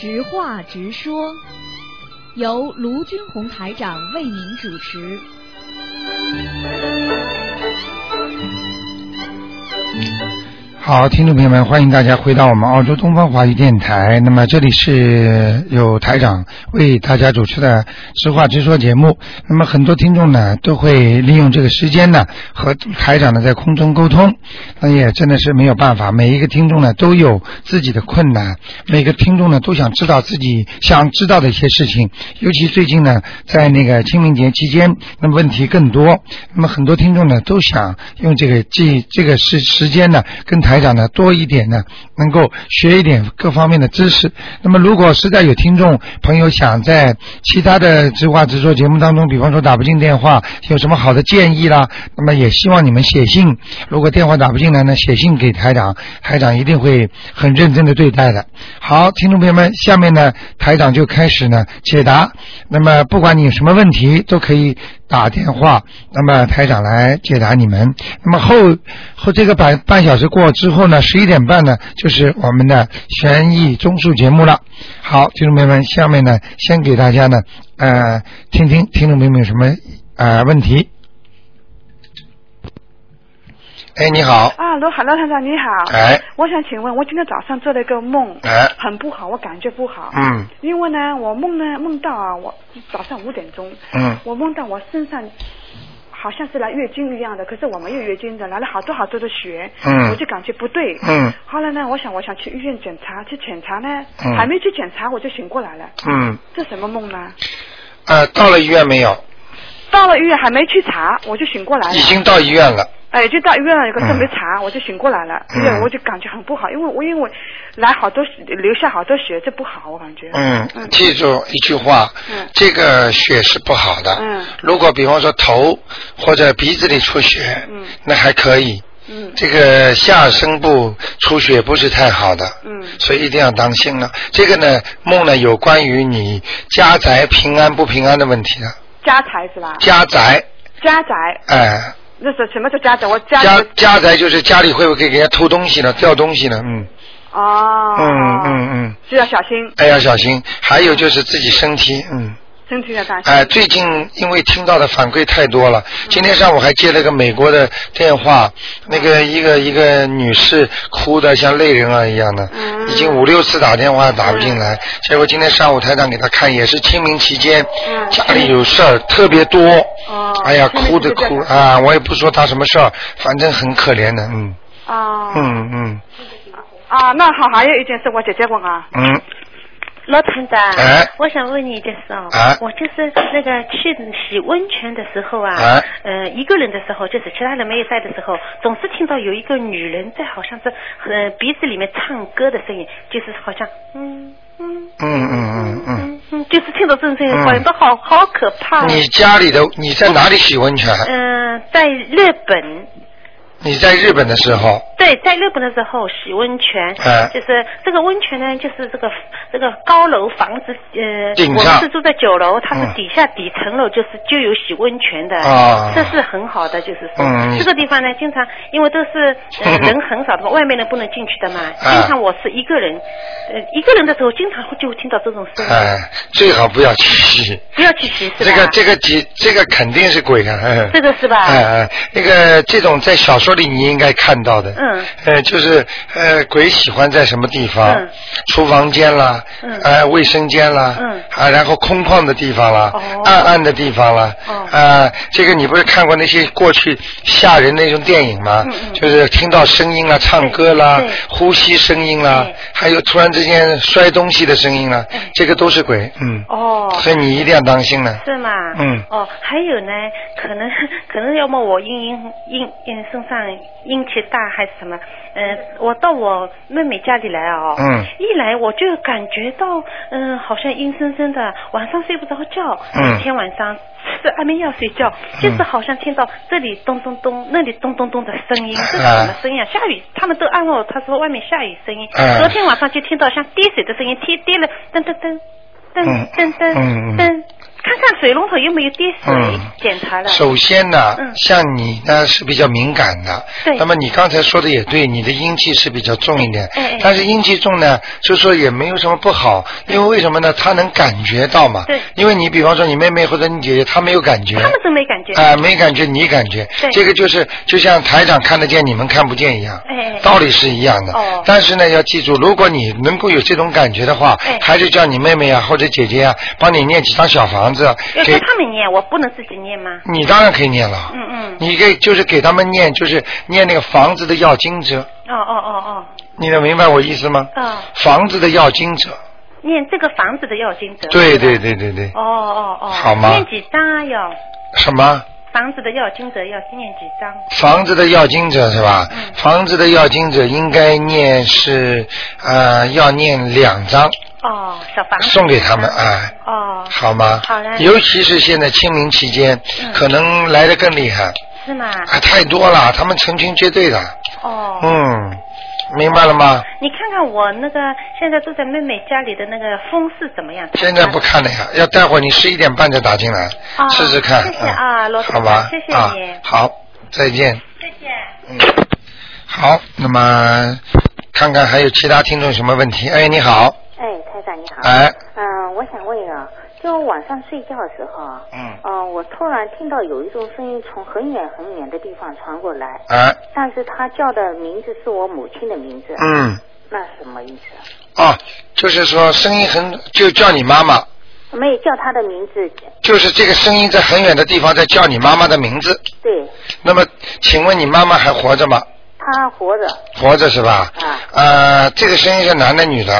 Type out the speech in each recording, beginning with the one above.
直话直说，由卢军红台长为您主持。好，听众朋友们，欢迎大家回到我们澳洲东方华语电台。那么这里是有台长为大家主持的实话直说节目。那么很多听众呢都会利用这个时间呢和台长呢在空中沟通。那也真的是没有办法，每一个听众呢都有自己的困难，每个听众呢都想知道自己想知道的一些事情。尤其最近呢，在那个清明节期间，那么问题更多。那么很多听众呢都想用这个记这个时时间呢跟台讲呢多一点呢，能够学一点各方面的知识。那么如果实在有听众朋友想在其他的直话直说节目当中，比方说打不进电话，有什么好的建议啦，那么也希望你们写信。如果电话打不进来呢，写信给台长，台长一定会很认真的对待的。好，听众朋友们，下面呢台长就开始呢解答。那么不管你有什么问题，都可以打电话，那么台长来解答你们。那么后后这个半半小时过之后呢，十一点半呢就是我们的悬疑综述节目了。好，听众朋友们，下面呢先给大家呢呃听听听众朋友们有什么呃问题。哎，你好，啊，罗海罗探长你好。哎，我想请问，我今天早上做了一个梦，哎很不好，我感觉不好。嗯因为呢，我梦呢梦到啊，我早上五点钟，嗯我梦到我身上好像是来月经一样的，可是我没有月经的，来了好多好多的血，嗯我就感觉不对。嗯后来呢，我想我想去医院检查，去检查呢，嗯还没去检查我就醒过来了。嗯，这什么梦呢？呃，到了医院没有？到了医院还没去查，我就醒过来了。已经到医院了。哎，就到医院了，可是嗯没查，我就醒过来了。嗯因为我就感觉很不好，因为我因为来好多血流下好多血，这不好，我感觉。嗯，嗯记住一句话，嗯这个血是不好的。嗯如果比方说头或者鼻子里出血，嗯那还可以。嗯这个下身部出血不是太好的，嗯所以一定要当心了。这个呢，梦呢有关于你家宅平安不平安的问题的。家财是吧？家宅，家宅，哎，那是什么叫家宅？我家家宅就是家里会不会给人家偷东西呢？掉东西呢？嗯哦。嗯嗯嗯，就要小心，哎要小心。还有就是自己身体，嗯。哎，最近因为听到的反馈太多了，嗯今天上午还接了个美国的电话，那个一个一个女士哭的像泪人啊一样的，嗯。已经五六次打电话打不进来，结果今天上午台长给她看，也是清明期间，嗯。家里有事儿特别多，哦哎呀，哭的哭啊，我也不说她什么事儿，反正很可怜的，嗯。哦。嗯嗯。啊，那好，还有一件事，我姐姐问啊，嗯，罗团长，哎我想问你的是哦，哎我就是那个去洗温泉的时候啊，哎呃，一个人的时候，就是其他人没有在的时候，总是听到有一个女人在好像是呃鼻子里面唱歌的声音，就是好像嗯嗯嗯嗯嗯嗯。就是听到这种声音，嗯好像都好好可怕。你家里的你在哪里洗温泉？嗯、在日本。你在日本的时候，对，在日本的时候洗温泉，哎就是这个温泉呢，就是这个这个高楼房子，呃，顶上我们是住在九楼，它是嗯底下底层楼就是就有洗温泉的，啊这是很好的，就是说、嗯这个地方呢，经常因为都是、呃、人很少的嘛，外面人不能进去的嘛，啊经常我是一个人，呃，一个人的时候，经常会就会听到这种声音，哎，最好不要去洗。不要去洗是吧？这个这个几这个肯定是鬼啊！哎这个是吧？哎哎，那个这种在小说里你应该看到的。嗯。呃，就是呃，鬼喜欢在什么地方？嗯厨房间啦，嗯呃，卫生间啦，嗯啊，然后空旷的地方啦，哦暗暗的地方啦，哦啊，这个你不是看过那些过去吓人那种电影吗？嗯嗯就是听到声音啦，唱歌啦呼吸声音啦对，还有突然之间摔东西的声音啦哎，这个都是鬼，嗯。哦。所以你一定要当心了。是吗？嗯哦，还有呢，可能可能要么我阴阴阴阴身上阴气大还是什么？呃，我到我妹妹家里来哦，嗯。一来我就感觉到，嗯、好像阴森森的，晚上睡不着觉，嗯。一天晚上吃安眠药睡觉，就是好像听到这里咚咚咚，那里咚咚咚的声音，这是什么声音啊？下雨，他们都安慰我，他说外面下雨声音，嗯。昨天晚上就听到像滴水的声音，滴滴了，噔噔噔。噔嗯。噔噔嗯嗯。噔，看看水龙头有没有滴水，嗯。检查了。首先呢，嗯。像你呢是比较敏感的，对。那么你刚才说的也对，你的阴气是比较重一点，哎哎。但是阴气重呢，就说也没有什么不好，因为为什么呢？他能感觉到嘛，对。因为你比方说你妹妹或者你姐姐，她没有感觉，他们是没感觉。啊、没感觉，你感觉，对。这个就是就像台长看得见，你们看不见一样，哎道理是一样的。哦。但是呢，要记住，如果你能够有这种感觉的话，哎。还是叫你妹妹啊或者姐姐啊帮你念几张小房子，要给他们念，我不能自己念吗？你当然可以念了。嗯嗯。你给就是给他们念，就是念那个房子的要经者，哦哦哦哦你能明白我意思吗？嗯。哦，房子的要经者，念这个房子的要经者。对对。对对对，哦哦哦。好吗念几张啊？要什么房子的要经者要念几张？房子的要经者是吧？嗯房子的要经者应该念是呃要念两张哦，小房子。送给他们啊，哦，好吗？好嘞尤其是现在清明期间，嗯可能来的更厉害，是吗？啊，太多了，他们成群结队的，哦。嗯，明白了吗？你看看我那个现在住在妹妹家里的那个风势怎么样？现在不看了呀，要待会儿你十一点半再打进来，哦试试看。谢谢嗯啊罗好吧，谢谢啊你，好，再见。再见。嗯，好，那么看看还有其他听众什么问题？哎，你好，哎，台长你好。哎，嗯、我想问一个，就晚上睡觉的时候啊，嗯，嗯、我突然听到有一种声音从很远很远的地方传过来，哎，但是他叫的名字是我母亲的名字，嗯，那什么意思？哦，就是说声音很，就叫你妈妈，没有叫他的名字，就是这个声音在很远的地方在叫你妈妈的名字。对那么，请问你妈妈还活着吗？他活着，活着是吧？啊，呃，这个声音是男的女的？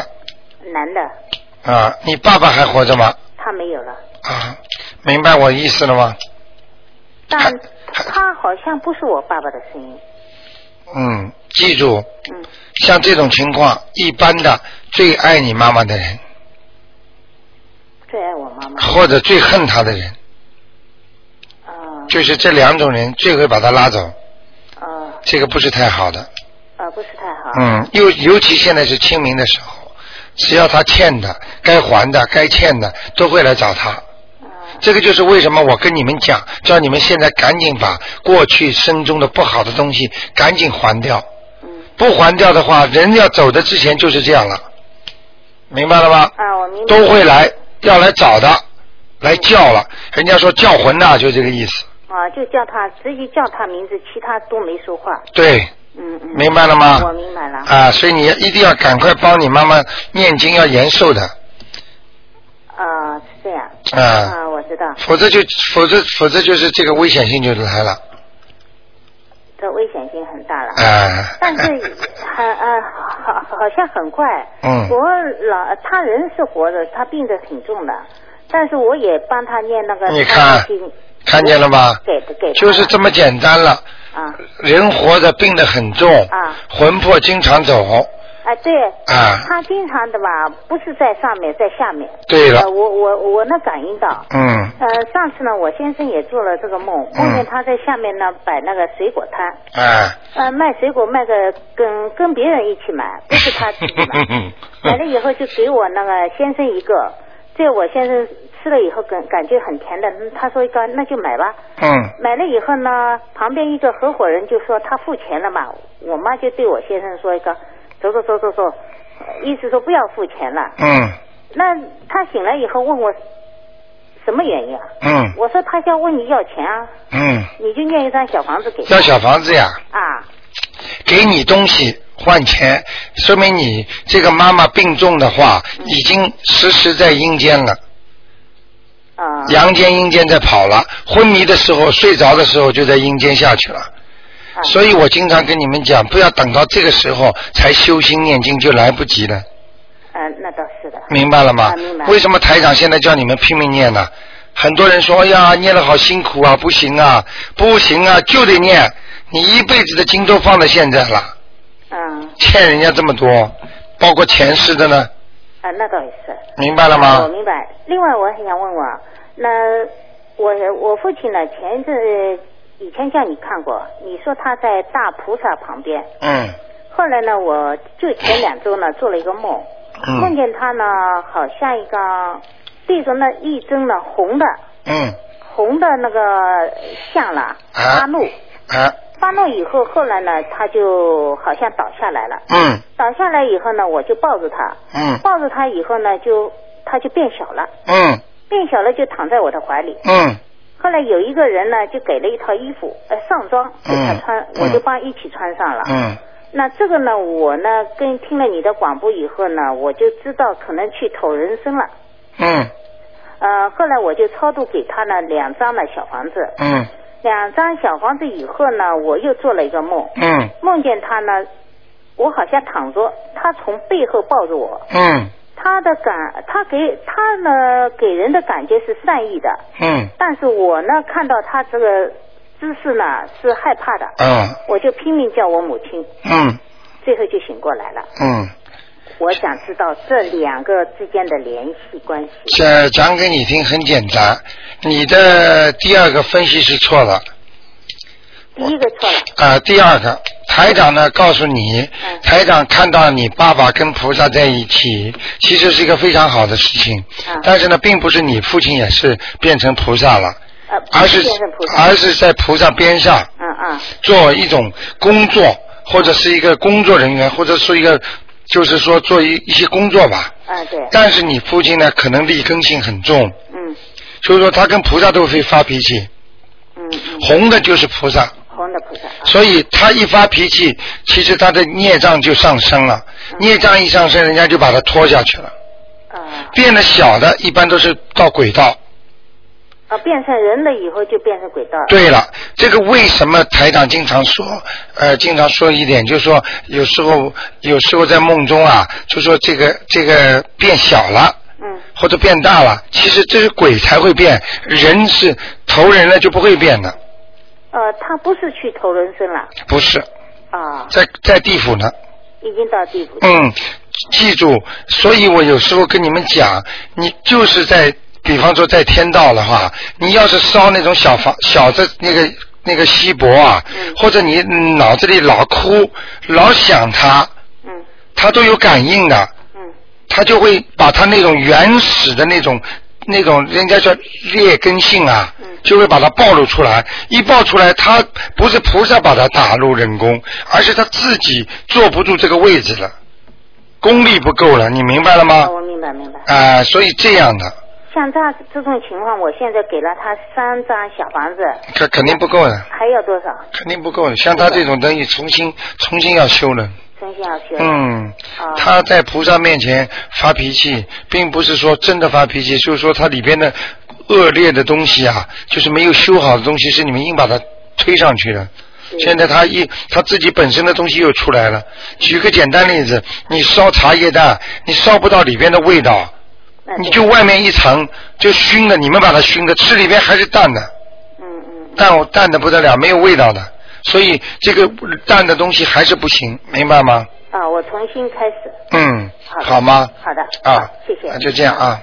男的，啊，你爸爸还活着吗？他没有了，啊，明白我意思了吗？但他好像不是我爸爸的声音，嗯，记住，嗯，像这种情况，一般的最爱你妈妈的人，最爱我妈妈，或者最恨她的人，啊。就是这两种人最会把他拉走，啊。这个不是太好的。啊，不是太好，嗯，尤尤其现在是清明的时候，只要他欠的、该还的、该欠的，都会来找他。啊这个就是为什么我跟你们讲，叫你们现在赶紧把过去生中的不好的东西赶紧还掉。嗯不还掉的话，人要走的之前就是这样了，明白了吗？啊，我明白，都会来，要来找的，来叫了。人家说叫魂呐、就这个意思。啊，就叫他直接叫他名字，其他都没说话。对，嗯嗯。明白了吗？我明白了。啊，所以你一定要赶快帮你妈妈念经，要延寿的。啊，是这样。啊啊，我知道，否则就否则否则就是这个危险性就来了，这危险性很大了。啊。但是很呃好好像很快。嗯我老他人是活着，他病得挺重的，但是我也帮他念那个。你看看见了吗？给的给他就是这么简单了。啊人活着病得很重，啊魂魄经常走，啊对。啊他经常的吧，不是在上面，在下面。对了呃我我我能感应到。嗯呃，上次呢，我先生也做了这个梦，嗯梦见他在下面呢摆那个水果摊，啊，呃，卖水果卖的跟跟别人一起买，不是他自己买。买了以后就给我那个先生一个，这我先生吃了以后感感觉很甜的，嗯他说一个那就买吧。嗯买了以后呢，旁边一个合伙人就说他付钱了嘛，我妈就对我先生说一个，走走走走走，呃意思说不要付钱了。嗯那他醒来以后问我什么原因啊？嗯我说他要问你要钱啊，嗯，你就念一张小房子给他。要小房子呀，啊给你东西换钱，说明你这个妈妈病重的话，已经时时在阴间了。啊阳间阴间在跑了，昏迷的时候、睡着的时候就在阴间下去了。啊所以我经常跟你们讲，不要等到这个时候才修心念经，就来不及了，呃，那倒是的。明白了吗啊明白？为什么台长现在叫你们拼命念呢？很多人说哎呀，念了好辛苦啊，不行啊，不行啊，就得念。你一辈子的经都放在现在了，嗯，欠人家这么多，包括前世的呢，啊，那倒也是。明白了吗我？明白。另外，我还想问问啊，那我我父亲呢？前一阵以前叫你看过，你说他在大菩萨旁边。嗯后来呢，我就前两周呢做了一个梦，梦嗯见他呢好像一个对着那一尊呢红的嗯红的那个像了，啊发怒，啊发怒以后，后来呢，他就好像倒下来了。嗯倒下来以后呢，我就抱着他，嗯抱着他以后呢，就他就变小了，嗯变小了就躺在我的怀里。嗯后来有一个人呢，就给了一套衣服，呃，上装给他嗯穿，嗯我就帮一起穿上了。嗯那这个呢，我呢跟听了你的广播以后呢，我就知道可能去投人生了。嗯呃，后来我就超度给他呢两张的小房子，嗯两张小房子以后呢，我又做了一个梦，嗯。梦见他呢，我好像躺着，他从背后抱着我，嗯。他的感，他给他呢给人的感觉是善意的，嗯。但是我呢看到他这个姿势呢是害怕的，嗯。我就拼命叫我母亲，嗯。最后就醒过来了。嗯，我想知道这两个之间的联系关系。这讲给你听很简单，你的第二个分析是错了。第一个错了，啊、第二个，台长呢告诉你，嗯台长看到你爸爸跟菩萨在一起，其实是一个非常好的事情。嗯但是呢，并不是你父亲也是变成菩萨了，呃，而是。而是在菩萨边上嗯嗯做一种工作，或者是一个工作人员，或者是一个，就是说做一一些工作吧。嗯，对，但是你父亲呢，可能立根性很重，嗯所以说他跟菩萨都会发脾气，嗯嗯，红的就是菩萨。红的菩萨。啊所以他一发脾气，其实他的孽障就上升了，孽障一上升，人家就把他拖下去了。啊变得小的，一般都是到轨道。啊，变成人了以后就变成轨道。对了，这个为什么台长经常说，呃，经常说一点，就是说有时候有时候在梦中啊，就说这个这个变小了。嗯或者变大了，其实这是鬼才会变，人是投人了就不会变的，呃，他不是去投人生了不是啊，在在地府呢。已经到地府。嗯，记住，所以我有时候跟你们讲，你就是在，比方说在天道的话，你要是烧那种小房小的那个那个锡箔啊，嗯或者你脑子里老哭老想它，嗯它都有感应的，嗯它就会把他那种原始的那种那种人家叫劣根性啊嗯，就会把它暴露出来。一爆出来，他不是菩萨把他打入人工，而是他自己坐不住这个位置了，功力不够了，你明白了吗哦，？我明白明白。啊、所以这样的，像他这种情况，我现在给了他三张小房子，这肯定不够的，还要多少？肯定不够的。像他这种东西，重新重新要修了。重新要修。嗯，啊他在菩萨面前发脾气，并不是说真的发脾气，就是说他里边的恶劣的东西啊，就是没有修好的东西，是你们硬把它推上去的。现在他一他自己本身的东西又出来了。举个简单例子，你烧茶叶蛋，你烧不到里边的味道，你就外面一层就熏的，你们把它熏的，吃里边还是淡的，嗯嗯淡淡的不得了，没有味道的。所以这个淡的东西还是不行，明白吗？啊，我重新开始。嗯，好好吗？好的。啊谢谢那。就这样啊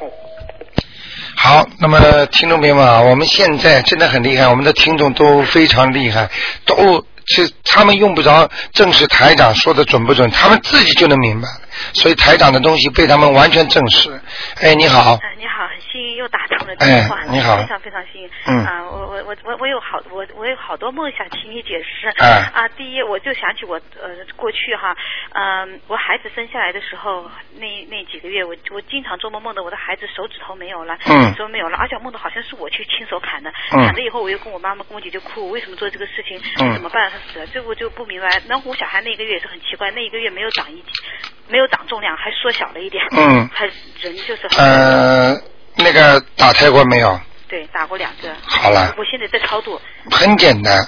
好，那么听众朋友们啊，我们现在真的很厉害，我们的听众都非常厉害，都是他们用不着证实台长说的准不准，他们自己就能明白，所以台长的东西被他们完全证实。哎，你好，哎，你好，很幸运又打通了哎电话，你好非常非常幸运。嗯啊，我我我我我有好我我有好多梦想请你解释。哎啊，第一，我就想起我呃过去哈，嗯、我孩子生下来的时候，那那几个月，我我经常做梦梦到我的孩子手指头没有了，嗯手没有了，而且梦到好像是我去亲手砍的，嗯砍了以后我又跟我妈妈跟我姐姐哭，我为什么做这个事情？嗯怎么办？他死了，这我就不明白。然后我小孩那个月也是很奇怪，那一个月没有长一没有长重量，还缩小了一点，嗯。还人就是很呃，那个打胎过没有？对，打过两个。好了。我现在在超度。很简单，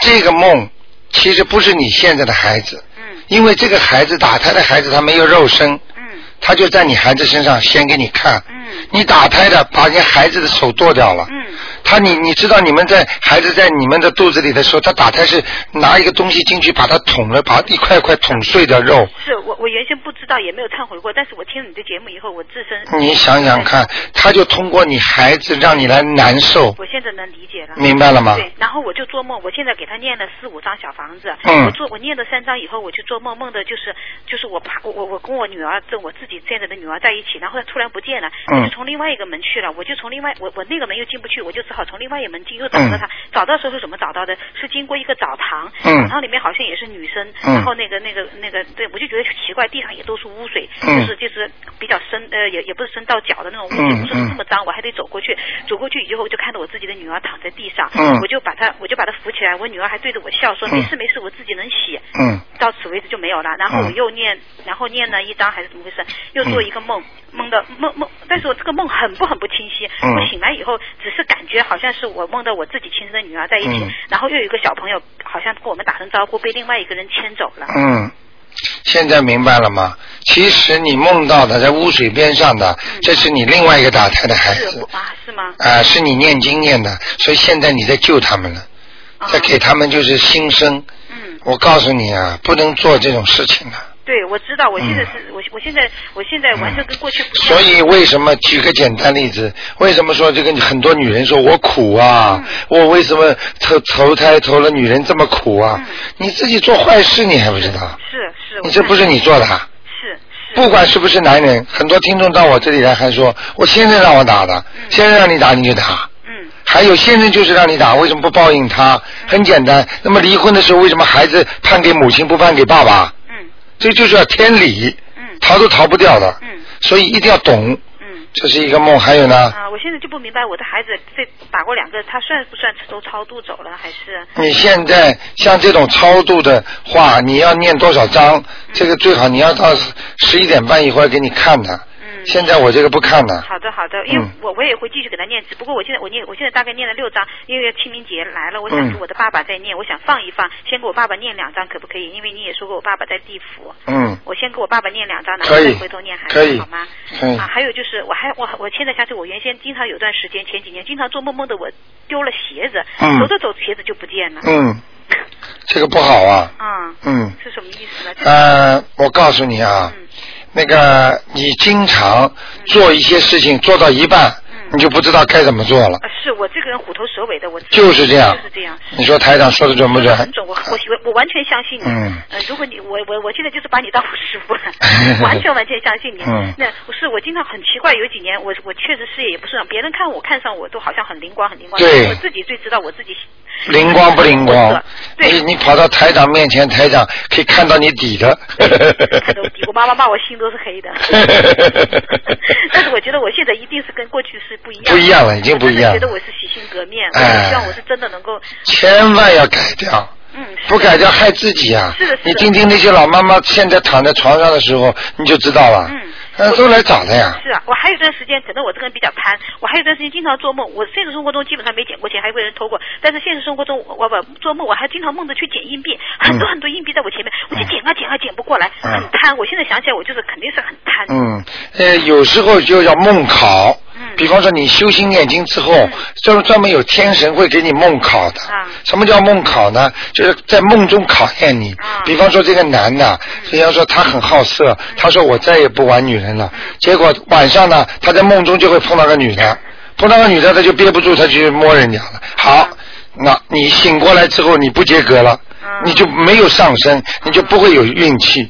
这个梦其实不是你现在的孩子，嗯。因为这个孩子打胎的孩子他没有肉身，嗯。他就在你孩子身上先给你看。嗯。你打胎的把人家孩子的手剁掉了，嗯他你你知道你们在孩子在你们的肚子里的时候，他打胎是拿一个东西进去把它捅了，把一块块捅碎的肉。是我我原先不知道，也没有忏悔过，但是我听了你的节目以后，我自身你想想看，他就通过你孩子让你来难受，我现在能理解了。明白了吗？对，然后我就做梦，我现在给他念了四五张小房子，嗯我做我念了三张以后，我就做梦，梦的就是就是我爬我我我跟我女儿，跟我自己现在的女儿在一起，然后她突然不见了，嗯我就从另外一个门去了，我就从另外我我那个门又进不去，我就只好从另外一门进，又找到他，找到时候是怎么找到的？是经过一个澡堂，嗯。澡堂里面好像也是女生，嗯。然后那个那个那个，对我就觉得奇怪，地上也都是污水，嗯。就是就是比较深，呃，也也不是深到脚的那种污水，嗯不是嗯。那么脏，我还得走过去，走过去以后我就看到我自己的女儿躺在地上，嗯。我就把她我就把她扶起来，我女儿还对着我笑说嗯没事没事，我自己能洗。嗯。到此为止就没有了，然后我嗯又念，然后念了一张还是怎么回事，又做一个梦，梦的梦梦，但是我这个梦很不很不清晰，嗯。我醒来以后只是感觉好像是我梦到我自己亲生的女儿在一起，嗯然后又有一个小朋友好像跟我们打声招呼，被另外一个人牵走了。嗯，现在明白了吗？其实你梦到的在污水边上的，这是你另外一个打胎的孩子是我，啊，是吗？啊、是你念经念的，所以现在你在救他们了，啊在给他们就是新生。嗯，我告诉你啊，不能做这种事情的。对，我知道，我现在是、我我现在我现在完全跟过去不一样。所以为什么举个简单例子？为什么说这个很多女人说我苦啊？我为什么投投胎投了女人这么苦啊？嗯你自己做坏事你还不知道？是是，你这不是你做的啊？是是不管是不是男人，很多听众到我这里来还说，我先生让我打的，先生让你打你就打。嗯还有先生就是让你打，为什么不报应他？很简单，那么离婚的时候为什么孩子判给母亲不判给爸爸？嗯这就是要天理，嗯逃都逃不掉的。嗯所以一定要懂，嗯。这是一个梦。还有呢，啊，我现在就不明白，我的孩子这打过两个，他算不算都超度走了，还是？你现在像这种超度的话，你要念多少章？这个最好你要到十一点半一会儿给你看的。嗯。现在我这个不看了。好的好的，因为嗯我我也会继续给他念，只不过我现在我念我现在大概念了六张，因为清明节来了，我想嗯给我的爸爸再念，我想放一放，先给我爸爸念两张可不可以？因为你也说过我爸爸在地府，嗯，我先给我爸爸念两张，然后再回头念孩子，好吗？可以啊，还有就是我还我我现在想起我原先经常有段时间前几年经常做梦梦的我丢了鞋子，嗯走着走着鞋子就不见了。嗯，这个不好啊。嗯，嗯，是什么意思呢？这呃，我告诉你啊，嗯那个你经常做一些事情做到一半，嗯你就不知道该怎么做了。啊，是我这个人虎头蛇尾的，我就是这样就是这样。你说台长说的准不准？很准，我我我我完全相信你。嗯呃，如果你我我我现在就是把你当我师傅了，完全完全相信你。嗯那不是我经常很奇怪，有几年我我确实事业也不顺，别人看我看上我都好像很灵光很灵光，对我自己最知道我自己灵光不灵光？对你你跑到台长面前，台长可以看到你底的。看到底，我妈妈骂我心都是黑的。但是我觉得我现在一定是跟过去是不一样，不一样了已经不一样我觉得我是洗心革面，我哎希望我是真的能够，千万要改掉。嗯，不改掉害自己啊！是的是的你听听那些老妈妈现在躺在床上的时候，你就知道了。嗯呃，都来找的呀。是啊，我还有一段时间，可能我这个人比较贪，我还有一段时间经常做梦。我现实生活中基本上没捡过钱，还被人偷过。但是现实生活中，我我不做梦，我还经常梦着去捡硬币，很多很多硬币在我前面，我就捡啊捡啊捡不过来，嗯很贪。我现在想起来，我就是肯定是很贪。嗯，呃，有时候就要梦考。嗯比方说，你修心念经之后，专专门有天神会给你梦考的。啊什么叫梦考呢？就是在梦中考验你。啊比方说，这个男的，比方说他很好色，他说我再也不玩女人了。结果晚上呢，他在梦中就会碰到个女的，碰到个女的，他就憋不住，他就去摸人家了。好，那你醒过来之后，你不结格了，啊你就没有上升，你就不会有运气。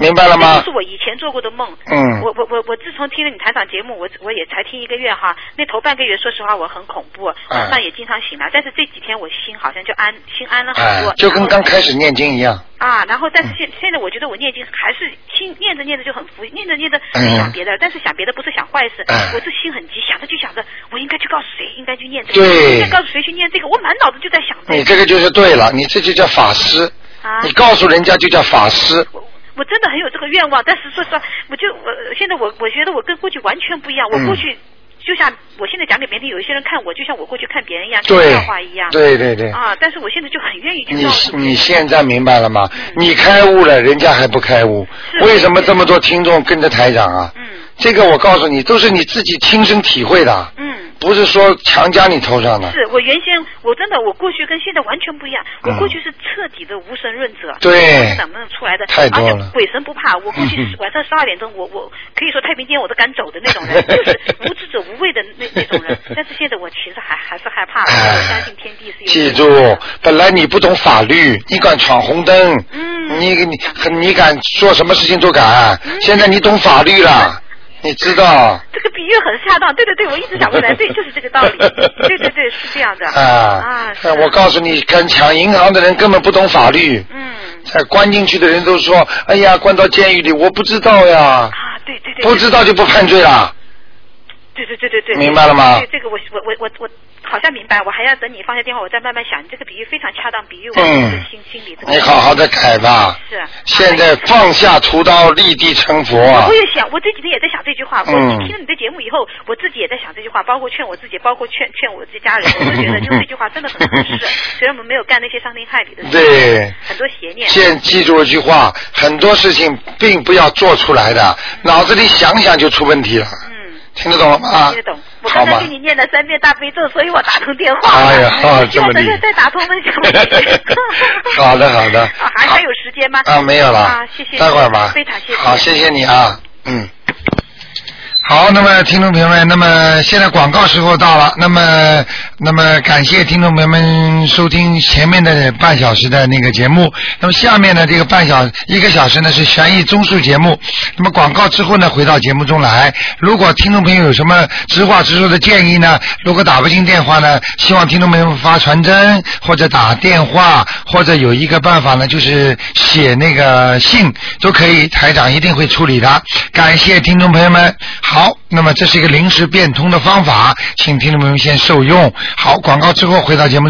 啊，明白了吗这就是我以前做过的梦。嗯我我我我自从听了你台长节目，我我也才听一个月哈。那头半个月，说实话我很恐怖，晚上也经常醒来。但是这几天我心好像就安心安了很多。哎，就跟刚开始念经一样。啊，然后但是现现在我觉得我念经还是心念着念着就很服，念着念着嗯想别的，但是想别的不是想坏事，哎我这心很急，想着就想着我应该去告诉谁，应该去念这个，应该告诉谁去念这个，我满脑子就在想这个。你这个就是对了，你这就叫法师。啊你告诉人家就叫法师。我我真的很有这个愿望，但是说实话，我就我现在我我觉得我跟过去完全不一样。我嗯过去就像我现在讲给别人听，有一些人看我就像我过去看别人一样，看对笑话一样。对对对。啊，但是我现在就很愿意去你你现在明白了吗？嗯你开悟了，人家还不开悟，为什么这么多听众跟着台长啊？嗯这个我告诉你，都是你自己亲身体会的。嗯不是说强加你头上的。是我原先我真的我过去跟现在完全不一样，我嗯过去是彻底的无神论者，对。怎么能出来的？太多了。而且鬼神不怕，我过去嗯晚上十二点钟，我我可以说太平间我都敢走的那种人，就是无知者无畏的那那种人。但是现在我其实还还是害怕相信天地是有记住，本来你不懂法律，你敢闯红灯，嗯。你你你敢做什么事情都敢。现在你懂法律了，你知道。这个比喻很恰当，对对对，我一直想问来，对，就是这个道理，对对对，是这样的啊啊，我告诉你，跟抢银行的人根本不懂法律。嗯在关进去的人都说：“哎呀，关到监狱里，我不知道呀，啊，对对对，不知道就不判罪了。对对对对对，明白了吗对这个我我我我我好像明白，我还要等你放下电话，我再慢慢想。你这个比喻非常恰当，比喻我嗯的心心里这个。你好好的改吧。是。啊现在放下屠刀，立地成佛啊我！也想，我这几天也在想这句话。我嗯听了你的节目以后，我自己也在想这句话，包括劝我自己，包括劝劝我这家人，我都觉得就这句话真的很合适。虽然我们没有干那些伤天害理的事，对很多邪念。先记住一句话：很多事情并不要做出来的，脑子里想想就出问题了。嗯。听得懂了吗？听得懂。我刚才给？你念了三遍大悲咒，所以我打通电话。哎呀好这么厉害再打通问讲。好的好的 啊还还有时间吗？啊，没有了。啊，谢谢。待会儿吧。非常谢谢。好，谢谢你啊，嗯。好，那么听众朋友们，那么现在广告时候到了，那么那么感谢听众朋友们收听前面的半小时的那个节目，那么下面呢这个半小一个小时呢是悬疑综述节目，那么广告之后呢回到节目中来，如果听众朋友有什么直话直说的建议呢，如果打不进电话呢，希望听众朋友发传真或者打电话，或者有一个办法呢就是写那个信都可以，台长一定会处理的。感谢听众朋友们。好，那么这是一个临时变通的方法，请听众朋友们先受用。好，广告之后回到节目。